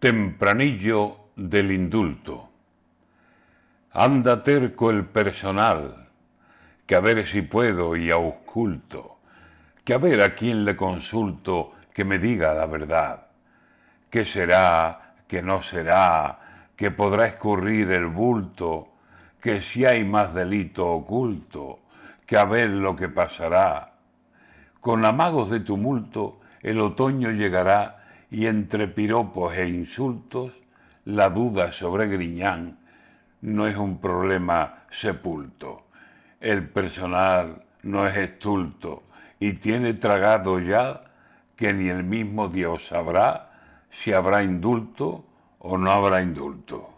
Tempranillo del indulto. Anda terco el personal, que a ver si puedo y ausculto, que a ver a quién le consulto que me diga la verdad. ¿Qué será, qué no será, que podrá escurrir el bulto, que si hay más delito oculto, que a ver lo que pasará. Con amagos de tumulto el otoño llegará y entre piropos e insultos, la duda sobre Griñán no es un problema sepulto. El personal no es estulto y tiene tragado ya que ni el mismo Dios sabrá si habrá indulto o no habrá indulto.